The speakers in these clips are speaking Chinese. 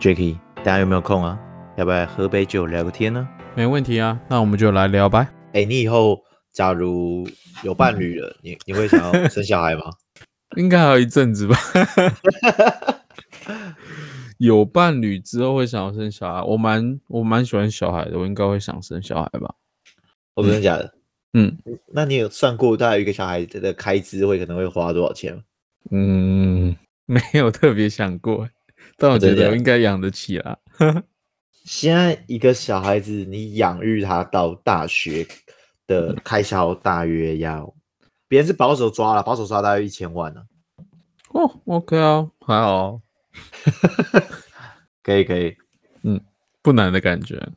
Jacky，大家有没有空啊？要不要喝杯酒聊个天呢？没问题啊，那我们就来聊吧。哎，你以后假如有伴侣了，你你会想要生小孩吗？应该还有一阵子吧。有伴侣之后会想要生小孩，我蛮我蛮喜欢小孩的，我应该会想生小孩吧。哦，真的假的？嗯，那你有算过大概一个小孩的开支会可能会花多少钱吗？嗯，没有特别想过，但我觉得我应该养得起啦。现在一个小孩子，你养育他到大学的开销大约要，别人是保守抓了，保守抓大约一千万呢。哦，OK 啊，还好，可以可以，嗯，不难的感觉。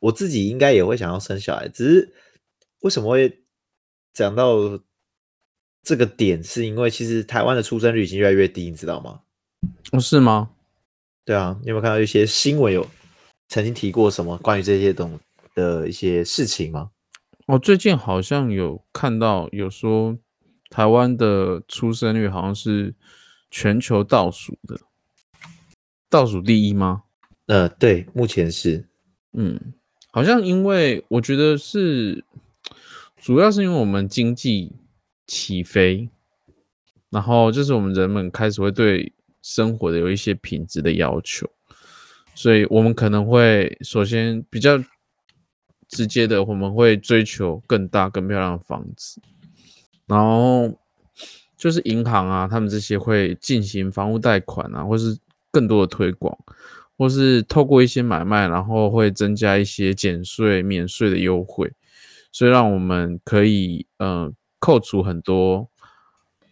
我自己应该也会想要生小孩，只是为什么会讲到这个点，是因为其实台湾的出生率已经越来越低，你知道吗？哦，是吗？对啊，你有没有看到一些新闻有曾经提过什么关于这些东的一些事情吗？我最近好像有看到有说台湾的出生率好像是全球倒数的，倒数第一吗？呃，对，目前是，嗯。好像因为我觉得是，主要是因为我们经济起飞，然后就是我们人们开始会对生活的有一些品质的要求，所以我们可能会首先比较直接的，我们会追求更大更漂亮的房子，然后就是银行啊，他们这些会进行房屋贷款啊，或是更多的推广。或是透过一些买卖，然后会增加一些减税、免税的优惠，所以让我们可以呃扣除很多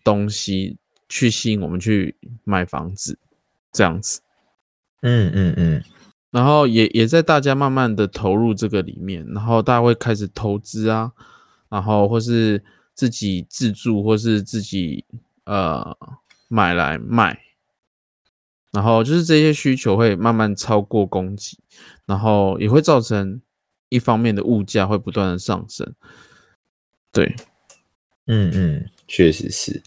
东西，去吸引我们去买房子，这样子。嗯嗯嗯。然后也也在大家慢慢的投入这个里面，然后大家会开始投资啊，然后或是自己自住，或是自己呃买来卖。然后就是这些需求会慢慢超过供给，然后也会造成一方面的物价会不断的上升。对，嗯嗯，确实是。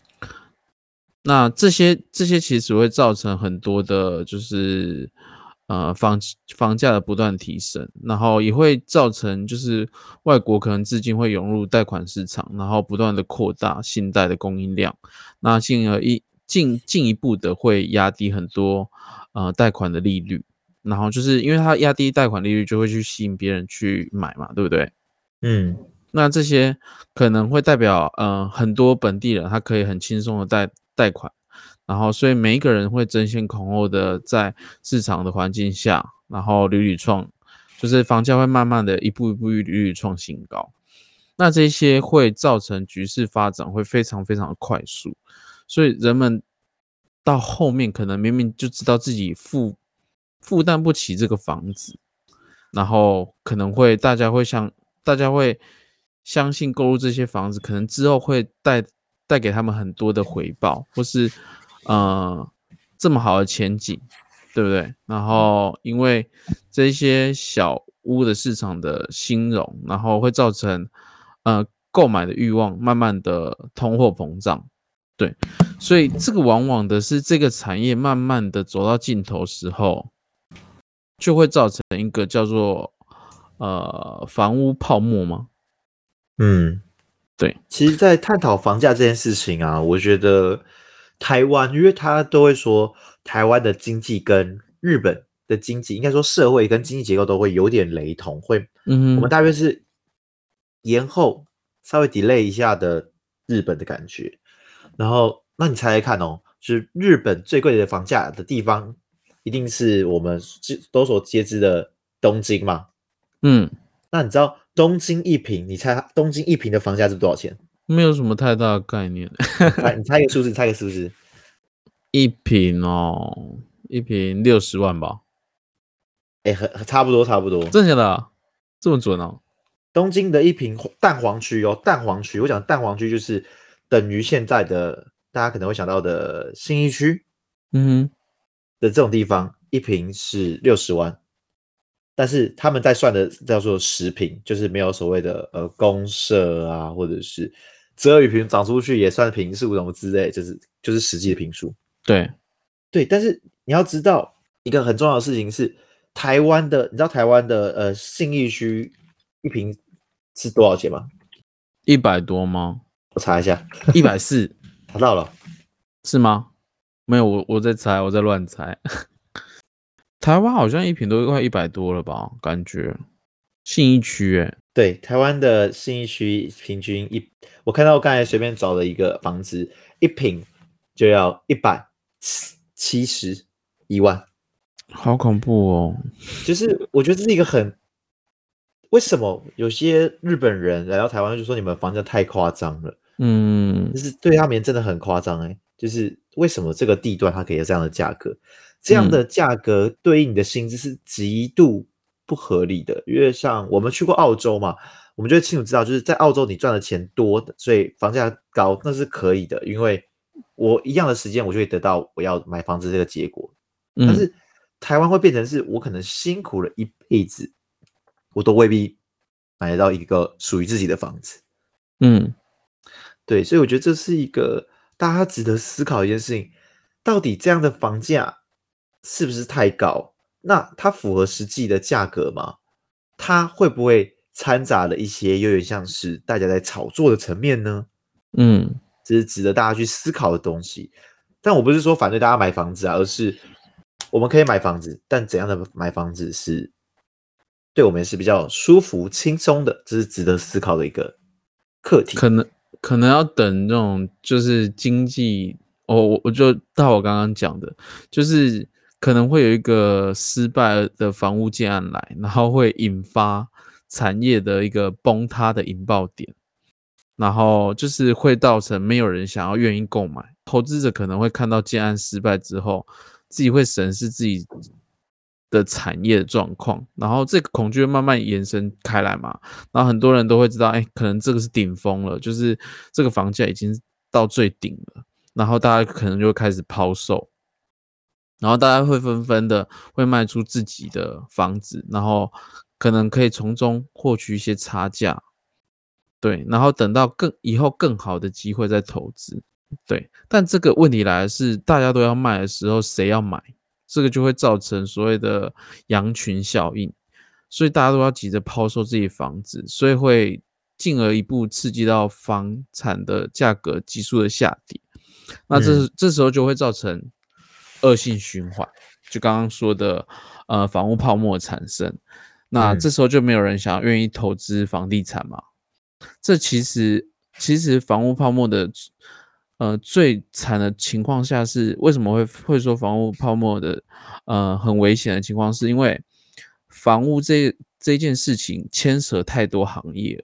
那这些这些其实会造成很多的，就是呃房房价的不断提升，然后也会造成就是外国可能资金会涌入贷款市场，然后不断的扩大信贷的供应量，那进而一。进进一步的会压低很多呃贷款的利率，然后就是因为它压低贷款利率，就会去吸引别人去买嘛，对不对？嗯，那这些可能会代表呃很多本地人他可以很轻松的贷贷款，然后所以每一个人会争先恐后的在市场的环境下，然后屡屡创，就是房价会慢慢的一步一步屡屡创新高，那这些会造成局势发展会非常非常的快速。所以人们到后面可能明明就知道自己负负担不起这个房子，然后可能会大家会相大家会相信购入这些房子，可能之后会带带给他们很多的回报，或是呃这么好的前景，对不对？然后因为这些小屋的市场的兴荣，然后会造成呃购买的欲望慢慢的通货膨胀。对，所以这个往往的是这个产业慢慢的走到尽头时候，就会造成一个叫做呃房屋泡沫吗？嗯，对。其实，在探讨房价这件事情啊，我觉得台湾，因为他都会说台湾的经济跟日本的经济，应该说社会跟经济结构都会有点雷同，会，嗯，我们大约是延后稍微 delay 一下的日本的感觉。然后，那你猜猜看哦，就是日本最贵的房价的地方，一定是我们都所皆知的东京嘛？嗯，那你知道东京一平，你猜东京一平的房价是多少钱？没有什么太大的概念。来，你猜一个数字，猜个数字。一平哦，一平六十万吧？哎，很差不多，差不多。真的假的？这么准哦？东京的一平蛋黄区哦，蛋黄区，我讲蛋黄区就是。等于现在的大家可能会想到的新一区，嗯哼，的这种地方，一平是六十万，但是他们在算的叫做实平，就是没有所谓的呃公社啊，或者是折雨平涨出去也算平数什么之类，就是就是实际的平数。对，对，但是你要知道，一个很重要的事情是，台湾的，你知道台湾的呃信义区一平是多少钱吗？一百多吗？我查一下，一百四 查到了，是吗？没有，我我在猜，我在乱猜。台湾好像一平都快一百多了吧？感觉信义区，哎，对，台湾的信义区平均一，我看到我刚才随便找了一个房子，一平就要一百七十一万，好恐怖哦！就是我觉得这是一个很，为什么有些日本人来到台湾就说你们房价太夸张了？嗯，就是对他们真的很夸张哎，就是为什么这个地段它可以有这样的价格？这样的价格对应你的薪资是极度不合理的，因为像我们去过澳洲嘛，我们就会清楚知道，就是在澳洲你赚的钱多，所以房价高那是可以的，因为我一样的时间我就会得到我要买房子这个结果。但是台湾会变成是我可能辛苦了一辈子，我都未必买得到一个属于自己的房子。嗯，对，所以我觉得这是一个大家值得思考一件事情，到底这样的房价。是不是太高？那它符合实际的价格吗？它会不会掺杂了一些有点像是大家在炒作的层面呢？嗯，这是值得大家去思考的东西。但我不是说反对大家买房子啊，而是我们可以买房子，但怎样的买房子是对我们是比较舒服、轻松的？这是值得思考的一个课题。可能可能要等那种就是经济，哦，我我就到我刚刚讲的，就是。可能会有一个失败的房屋建案来，然后会引发产业的一个崩塌的引爆点，然后就是会造成没有人想要愿意购买。投资者可能会看到建案失败之后，自己会审视自己的产业的状况，然后这个恐惧慢慢延伸开来嘛。然后很多人都会知道，哎，可能这个是顶峰了，就是这个房价已经到最顶了，然后大家可能就会开始抛售。然后大家会纷纷的会卖出自己的房子，然后可能可以从中获取一些差价，对，然后等到更以后更好的机会再投资，对。但这个问题来是，大家都要卖的时候，谁要买？这个就会造成所谓的羊群效应，所以大家都要急着抛售自己房子，所以会进而一步刺激到房产的价格急速的下跌。那这这时候就会造成。恶性循环，就刚刚说的，呃，房屋泡沫产生，那这时候就没有人想要愿意投资房地产嘛？这其实，其实房屋泡沫的，呃，最惨的情况下是为什么会会说房屋泡沫的，呃，很危险的情况，是因为房屋这这件事情牵扯太多行业，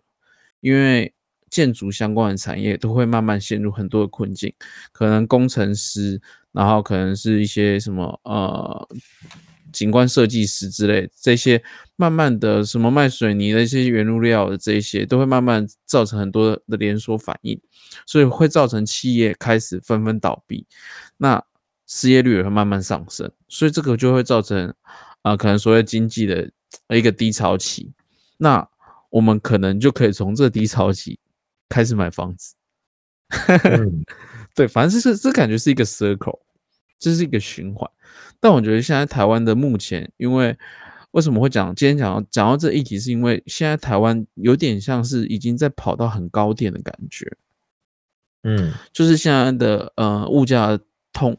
因为建筑相关的产业都会慢慢陷入很多的困境，可能工程师。然后可能是一些什么呃景观设计师之类，这些慢慢的什么卖水泥的一些原物料的这些，都会慢慢造成很多的连锁反应，所以会造成企业开始纷纷倒闭，那失业率也会慢慢上升，所以这个就会造成啊可能所谓经济的一个低潮期，那我们可能就可以从这低潮期开始买房子，对，反正是这感觉是一个 circle。这是一个循环，但我觉得现在台湾的目前，因为为什么会讲今天讲到讲到这一题，是因为现在台湾有点像是已经在跑到很高点的感觉，嗯，就是现在的呃物价通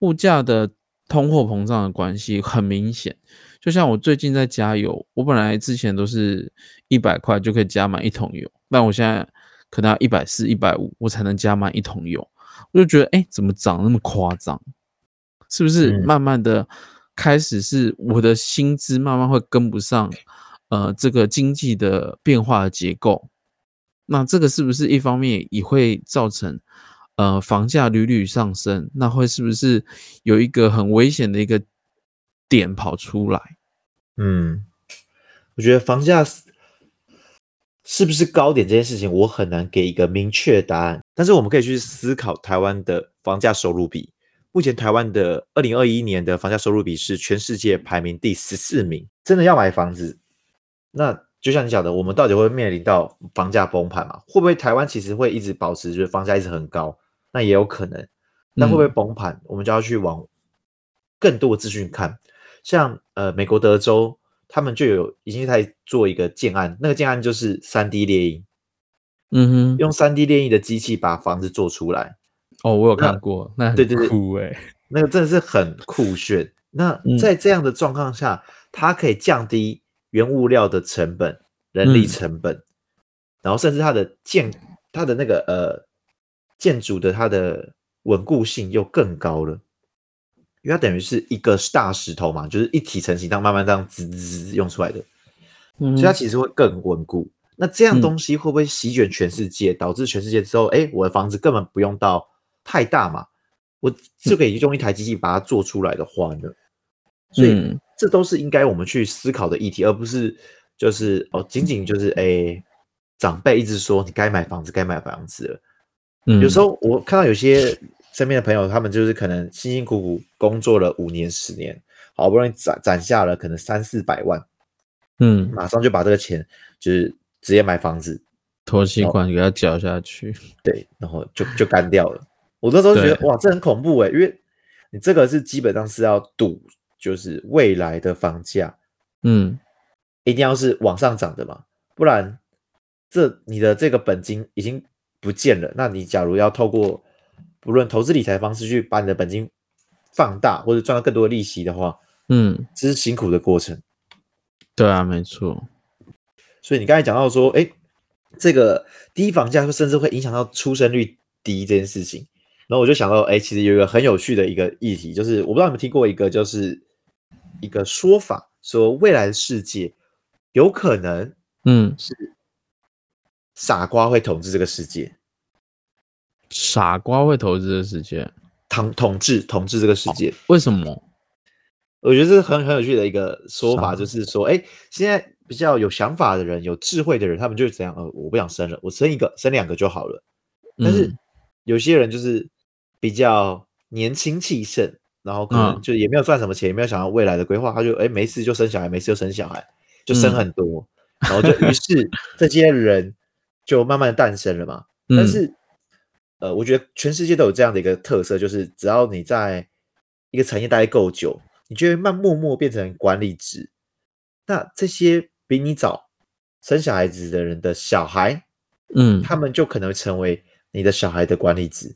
物价的通货膨胀的关系很明显。就像我最近在加油，我本来之前都是一百块就可以加满一桶油，但我现在可能要一百四、一百五，我才能加满一桶油。我就觉得，哎，怎么涨那么夸张？是不是慢慢的开始是我的薪资慢慢会跟不上，呃，这个经济的变化的结构？那这个是不是一方面也会造成，呃，房价屡屡上升？那会是不是有一个很危险的一个点跑出来？嗯，我觉得房价。是不是高点这件事情，我很难给一个明确答案。但是我们可以去思考台湾的房价收入比。目前台湾的二零二一年的房价收入比是全世界排名第十四名。真的要买房子，那就像你讲的，我们到底会面临到房价崩盘吗？会不会台湾其实会一直保持就是房价一直很高？那也有可能。那会不会崩盘？我们就要去往更多的资讯看，像呃美国德州，他们就有已经在做一个建案，那个建案就是三 D 猎鹰，嗯哼，用三 D 猎鹰的机器把房子做出来，哦，我有看过，那对对对。酷哎，那个真的是很酷炫。那嗯。在这样的状况下，它可以降低原物料的成本、人力嗯。成本，然后甚至它的建它的那个呃建筑的它的稳固性又更高了，因为它等于是一个大石头嘛，就是一体成型，这样慢慢这样滋滋滋用出来的，嗯。所以它其实会更稳固。那这样嗯。东西会不会席卷全世界，导致全世界之后，哎，我的房子根本不用到太大嘛，我就可以用一台机器把它做出来的话呢？所以嗯。这都是应该我们去思考的议题，而不是就是哦，仅仅就是哎，长辈一直说你该买房子，该买房子了。嗯，有时候我看到有些身边的朋友，他们就是可能辛辛苦苦工作了五年、十年，好不容易攒攒下了可能三四百万，嗯。马上就把这个钱就是直接买房子，拖吸管给它缴下去，对，然后就就干掉了。我那时候觉得哇，这很恐怖哎，因为你这个是基本上是要赌，就是未来的房价。嗯。一定要是往上涨的嘛，不然这你的这个本金已经不见了。那你假如要透过不论投资理财方式去把你的本金放大或者赚到更多的利息的话，嗯，这是辛苦的过程。对啊，没错，所以你刚才讲到说，哎，这个低房价甚至会影响到出生率低这件事情，然后我就想到，哎，其实有一个很有趣的一个议题，就是我不知道你们听过一个，就是一个说法，说未来的世界有可能嗯，是傻瓜会统治这个世界，傻瓜会投资的世界，统统治统治这个世界。为什么？我觉得这是很很有趣的一个说法，就是说，哎，现在比较有想法的人、有智慧的人，他们就是怎样？呃，我不想生了，我生一个、生两个就好了。但是嗯有些人就是比较年轻气盛，然后可能嗯就也没有赚什么钱，也没有想到未来的规划，他就哎没事就生小孩，没事就生小孩，就生嗯很多，然后就于是这些人就慢慢的诞生了嘛。但嗯是，呃，我觉得全世界都有这样的一个特色，就是只要你在一个产业待得够久，你就会慢默默变成管理职。那这些比你早生小孩子的人的小孩，嗯，他们就可能成为你的小孩的管理职，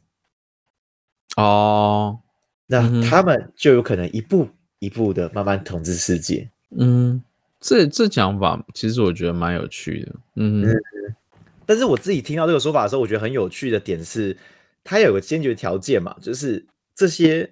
哦，那他们就有可能一步一步的慢慢统治世界。嗯，这这讲法其实我觉得蛮有趣的，嗯哼。但是我自己听到这个说法的时候，我觉得很有趣的点是，它有个先决条件嘛，就是这些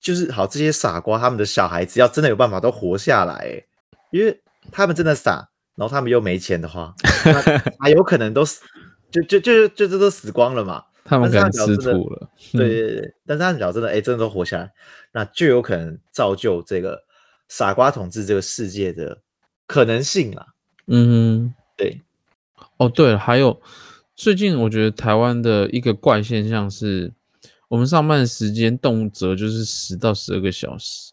就是好这些傻瓜他们的小孩子要真的有办法都活下来，欸因为他们真的傻，然后他们又没钱的话，那 还有可能都死，就就就就这都死光了嘛。他们可能吃土了，对对对，但是他们只要真的哎真的都活下来，那就有可能造就这个傻瓜统治这个世界的可能性啦。嗯哼。对，哦，对了，还有最近我觉得台湾的一个怪现象是，我们上班的时间动辄就是十到十二个小时，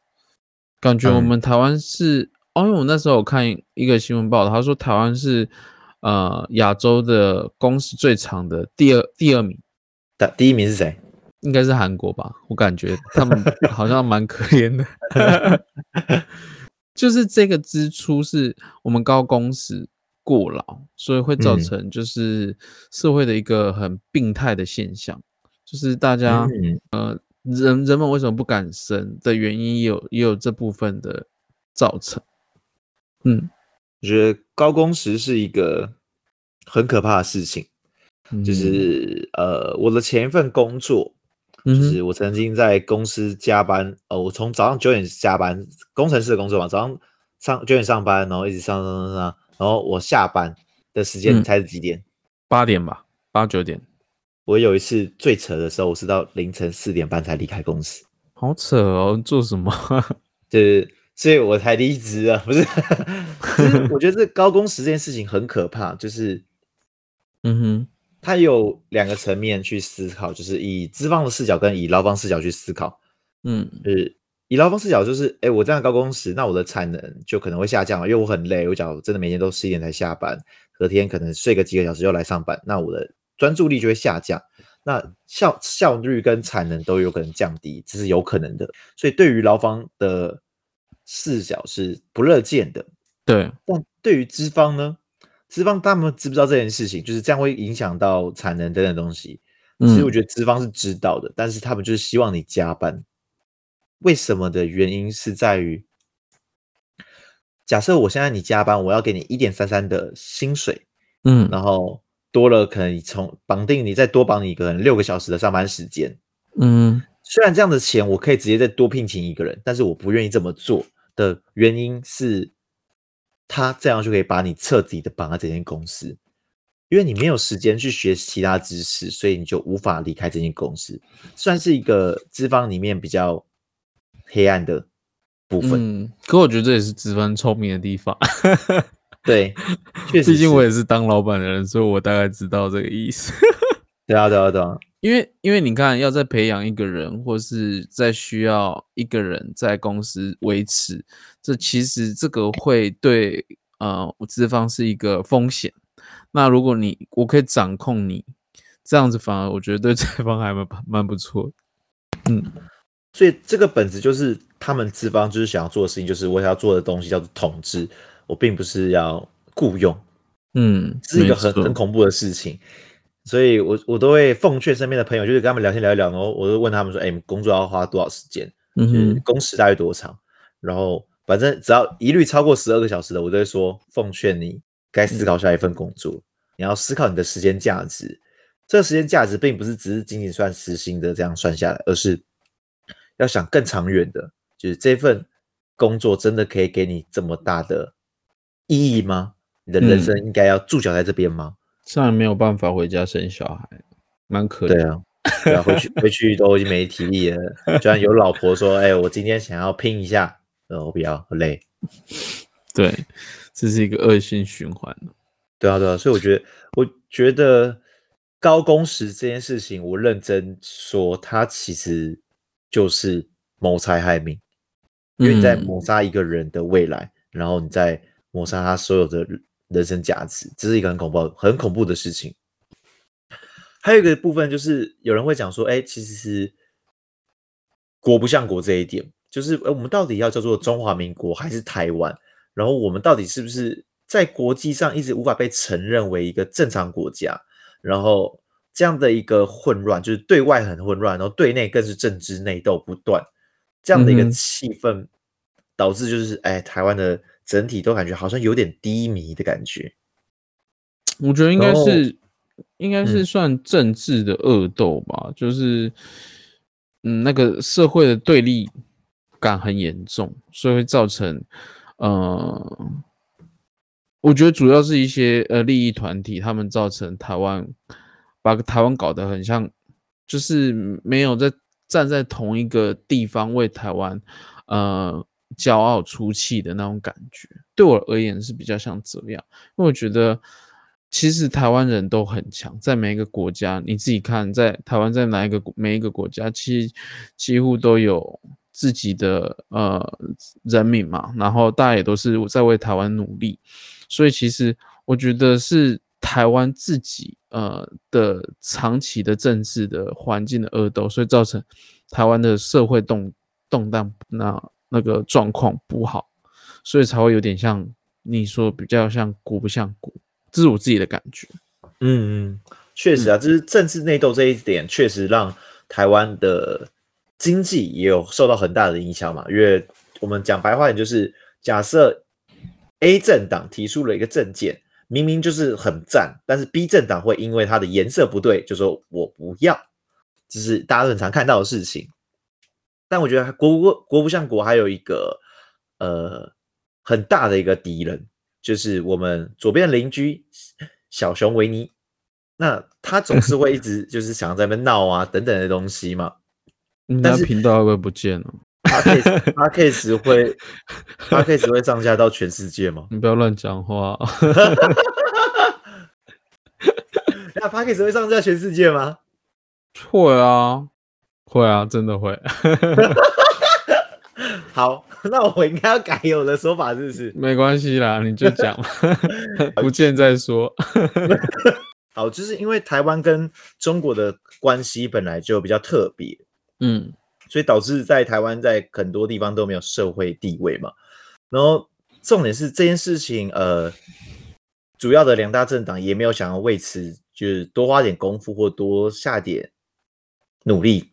感觉我嗯们台湾是，哦，因为我那时候我看一个新闻报道，他说台湾是呃亚洲的工时最长的第二第二名，的第一名是谁？应该是韩国吧，我感觉他们好像蛮可怜的，就是这个支出是我们高工时过劳，所以会造嗯。成就是社会的一个很病态的现象，就是大家、嗯。人人们为什么不敢生的原因也有也有这部分的造成，嗯，我觉得高工时是一个很可怕的事情。就嗯是呃，我的前一份工作，就是我曾经在公司加班，呃，我从早上九点加班，工程师的工作嘛，早上上九点上班，然后一直上上上上，然后我下班的时间，猜是几点？八点吧，八九点，我有一次最扯的时候，我是到凌晨四点半才离开公司，好扯哦，做什么？就是所以我才离职啊，不是？就是我觉得这高工时这件事情很可怕，就是嗯哼，它有两个层面去思考，就是以资方的视角跟以劳方视角去思考。嗯就是以劳方视角，就是哎，我这样高工时，那我的产能就可能会下降了，因为我很累。我假如真的每天都十一点才下班，隔天可能睡个几个小时又来上班，那我的专注力就会下降。那效效率跟产能都有可能降低，这是有可能的。所以对于劳方的视角是不乐见的。对，但对于资方呢？资方他们知不知道这件事情？就是这样会影响到产能等等东西。其实我觉得资方是知道的，但是他们就是希望你加班。为什么的原因是在于，假设我现在你加班，我要给你一点三三的薪水，嗯，然后多了可能从绑定你再多绑你可能六个小时的上班时间，嗯，虽然这样的钱我可以直接再多聘请一个人，但是我不愿意这么做的原因是，他这样就可以把你彻底的绑在这间公司。因为你没有时间去学其他知识，所以你就无法离开这间公司，算是一个资方里面比较黑暗的部分。嗯，可我觉得这也是资方聪明的地方。对，确实，毕竟我也是当老板的人，所以我大概知道这个意思。对啊，对啊，对啊。因为，因为你看，要再培养一个人，或是再需要一个人在公司维持，这其实这个会对呃资方是一个风险。那如果你我可以掌控你，这样子反而我觉得对资方还蛮蛮不错。嗯，所以这个本质就是他们资方就是想要做的事情，就是我想要做的东西叫做统治，我并不是要雇佣。嗯，是一个很很恐怖的事情。所以我我都会奉劝身边的朋友，就是跟他们聊天聊一聊，然后我就问他们说：“哎，工作要花多少时间？嗯，工时大约多长？然后反正只要一律超过十二个小时的，我都会说奉劝你。”该思考下一份工作，你要思考你的时间价值。这个时间价值并不是只是仅仅算时薪的这样算下来，而是要想更长远的，就是这份工作真的可以给你这么大的意义吗？你的人生应该要驻脚在这边吗？虽然没有办法回家生小孩，蛮可怜。对啊，对啊，回去回去都已经没体力了。就算有老婆说：“哎，我今天想要拼一下。”呃，我比较累。对。这是一个恶性循环对啊，对啊，所以我觉得，我觉得高工时这件事情，我认真说，它其实就是谋财害命，因为你在谋杀一个人的未来，然后你在谋杀他所有的人生价值，这是一个很恐怖、很恐怖的事情。还有一个部分就是，有人会讲说，哎，其实是国不像国这一点，就是哎，我们到底要叫做中华民国还是台湾？然后我们到底是不是在国际上一直无法被承认为一个正常国家？然后这样的一个混乱，就是对外很混乱，然后对内更是政治内斗不断，这样的一个气氛，导致就是哎，台湾的整体都感觉好像有点低迷的感觉。我觉得应该是应该是算政治的恶斗吧，就是嗯，那个社会的对立感很严重，所以会造成。嗯，我觉得主要是一些呃利益团体，他们造成台湾把台湾搞得很像，就是没有在站在同一个地方为台湾呃骄傲出气的那种感觉。对我而言是比较像这样，因为我觉得其实台湾人都很强，在每一个国家，你自己看，在台湾在哪一个每一个国家，其实几乎都有。自己的呃人民嘛，然后大家也都是在为台湾努力，所以其实我觉得是台湾自己呃的长期的政治的环境的恶斗，所以造成台湾的社会动动荡那那个状况不好，所以才会有点像你说比较像国不像国，这是我自己的感觉。嗯嗯，确实啊，就是政治内斗这一点，确实让台湾的。经济也有受到很大的影响嘛？因为我们讲白话点，就是假设 A 政党提出了一个政见，明明就是很赞，但是 B 政党会因为它的颜色不对，就说我不要，这是大家很常看到的事情。但我觉得国国国不像国，还有一个呃很大的一个敌人，就是我们左边的邻居小熊维尼。那他总是会一直 就是想在那边闹啊等等的东西嘛。但是频道会不会不见了？他 case 他 case 会 他 case 会上架到全世界吗？你不要乱讲话。那 p a c k a s e 会上架全世界吗？会啊，会啊，真的会。好，那我应该要改我的说法，是不是？没关系啦，你就讲，不见再说。好，就是因为台湾跟中国的关系本来就比较特别，嗯所以导致在台湾在很多地方都没有社会地位嘛。然后重点是这件事情，呃，主要的两大政党也没有想要为此就是多花点功夫或多下点努力，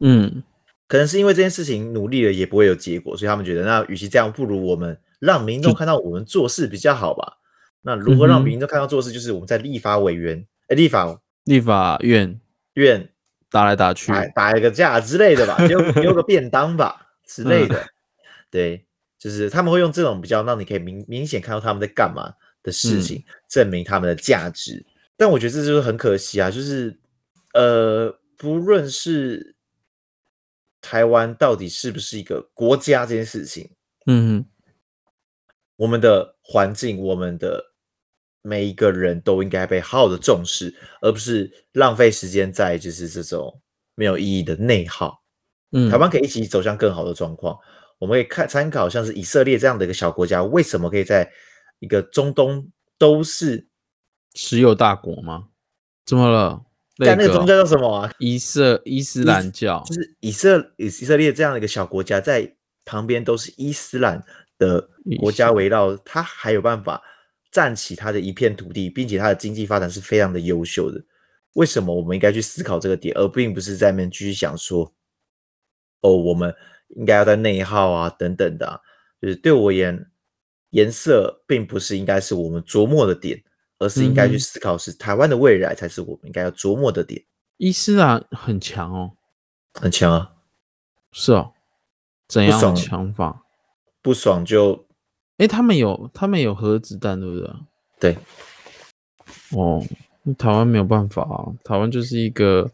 嗯。可能是因为这件事情努力了也不会有结果，所以他们觉得那与其这样，不如我们让民众看到我们做事比较好吧。那如何让民众看到做事，就是我们在立法委员、哎立法立法院。院打来打去，打打一个架之类的吧，丢丢个便当吧之类的。对，就是他们会用这种比较让你可以明明显看到他们在干嘛的事情，证明他们的价值。但我觉得这就是很可惜啊，就是呃，不论是台湾到底是不是一个国家这件事情，嗯哼我们的环境，我们的每一个人都应该被好好的重视，而不是浪费时间在就是这种没有意义的内耗。嗯，台湾可以一起走向更好的状况。我们可以看参考像是以色列这样的一个小国家，为什么可以在一个中东都是石油大国吗？怎么了？个但那个宗教叫什么啊？伊色伊斯兰教，就是以色以色列这样的一个小国家，在旁边都是伊斯兰的国家围绕，它还有办法占起它的一片土地，并且它的经济发展是非常的优秀的。为什么我们应该去思考这个点，而并不是在那边继续想说，哦，我们应该要在内耗啊等等的、啊，就是对我而言，颜色并不是应该是我们琢磨的点，而是应该去思考是台湾的未来才是我们应该要琢磨的点。伊斯兰很强哦，很强啊，是哦，怎样的爽强法？不爽就诶，他们有他们有核子弹，对不对？对，哦，那台湾没有办法啊，台湾就是一个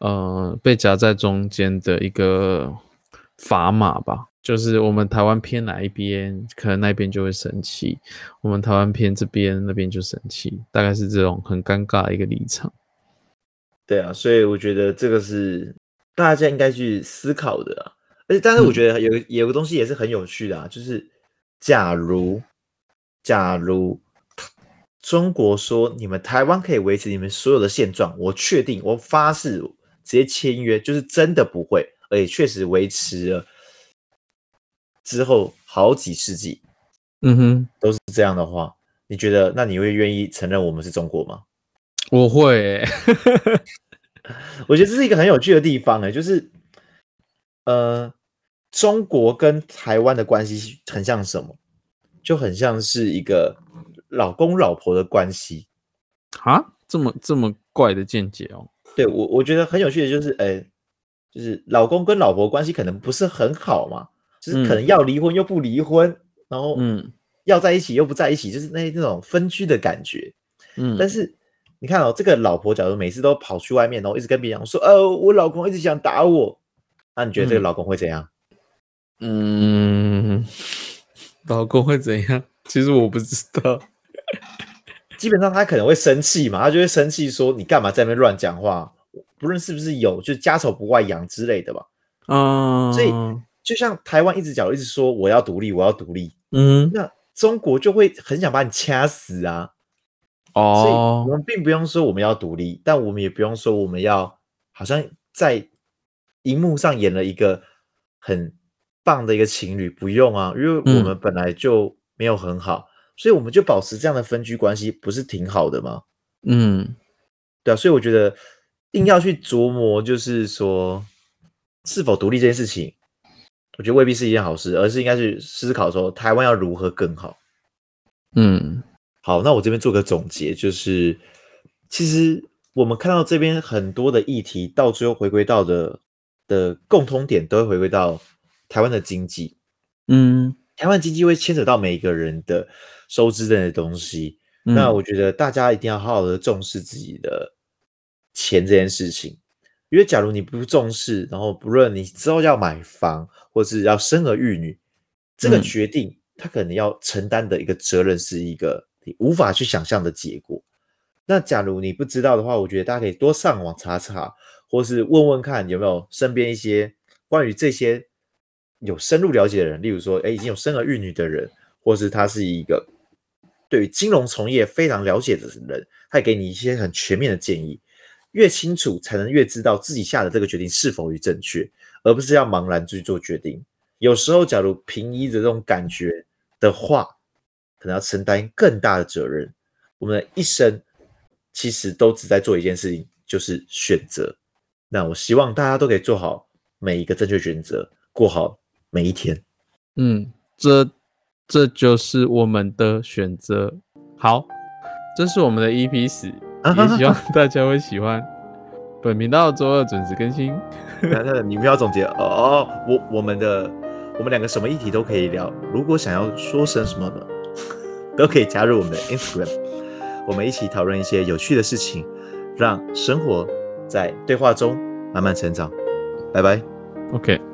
呃被夹在中间的一个砝码吧。就是我们台湾偏哪一边，可能那边就会生气；我们台湾偏这边，那边就生气，大概是这种很尴尬的一个立场。对啊，所以我觉得这个是大家应该去思考的啊。而且，但是我嗯觉得有个有个东西也是很有趣的啊，就是假如假如中国说你们台湾可以维持你们所有的现状，我确定，我发誓，直接签约，就是真的不会，而且确实维持了之后好几世纪嗯哼，都是这样的话，你觉得那你会愿意承认我们是中国吗？我会、欸，我觉得这是一个很有趣的地方哎、就是呃，中国跟台湾的关系很像什么？就很像是一个老公老婆的关系。啊，这么这么怪的见解哦。对我，我觉得很有趣的就是，哎、就是老公跟老婆关系可能不是很好嘛，就是可能嗯要离婚又不离婚，然后嗯要在一起又不在一起，就是那那种分居的感觉。嗯，但是你看哦，这个老婆假如每次都跑去外面，然后一直跟别人讲说，呃，我老公一直想打我，那你觉得这个嗯老公会怎样？嗯，老公会怎样？其实我不知道。基本上他可能会生气嘛，他就会生气说你干嘛在那边乱讲话，不论是不是有，就家丑不外扬之类的吧。嗯，所以就像台湾一直讲一直说我要独立，我要独立，嗯，那中国就会很想把你掐死啊。所以我哦，们并不用说我们要独立，但我们也不用说我们要好像在荧幕上演了一个很棒的一个情侣，不用啊，因为我嗯们本来就没有很好，所以我们就保持这样的分居关系，不是挺好的吗？嗯对啊，所以我觉得硬要去琢磨，就是说是否独立这件事情，我觉得未必是一件好事，而是应该去思考说台湾要如何更好。嗯好，那我这边做个总结，就是其实我们看到这边很多的议题，到最后回归到的的共通点，都会回归到台湾的经济。嗯，台湾经济会牵扯到每一个人的收支类的东西。那嗯我觉得大家一定要好好的重视自己的钱这件事情，因为假如你不重视，然后不论你之后要买房或是要生儿育女，这个嗯决定他可能要承担的一个责任是一个你无法去想象的结果。那假如你不知道的话，我觉得大家可以多上网查查，或是问问看有没有身边一些关于这些有深入了解的人，例如说，哎，已经有生儿育女的人，或是他是一个对于金融从业非常了解的人，他也给你一些很全面的建议。越清楚，才能越知道自己下的这个决定是否于正确，而不是要茫然去做决定。有时候，假如凭依着这种感觉的话，可能要承担更大的责任。我们的一生其实都只在做一件事情，就是选择。那我希望大家都可以做好每一个正确选择，过好每一天。嗯，这这就是我们的选择。好，这是我们的 EP 十，也 希望大家会喜欢。本频道周二准时更新。那那你们要总结哦，我我们的我们两个什么议题都可以聊。如果想要说成什么呢，都可以加入我们的 Instagram，我们一起讨论一些有趣的事情，让生活在对话中慢慢成长。拜拜。OK。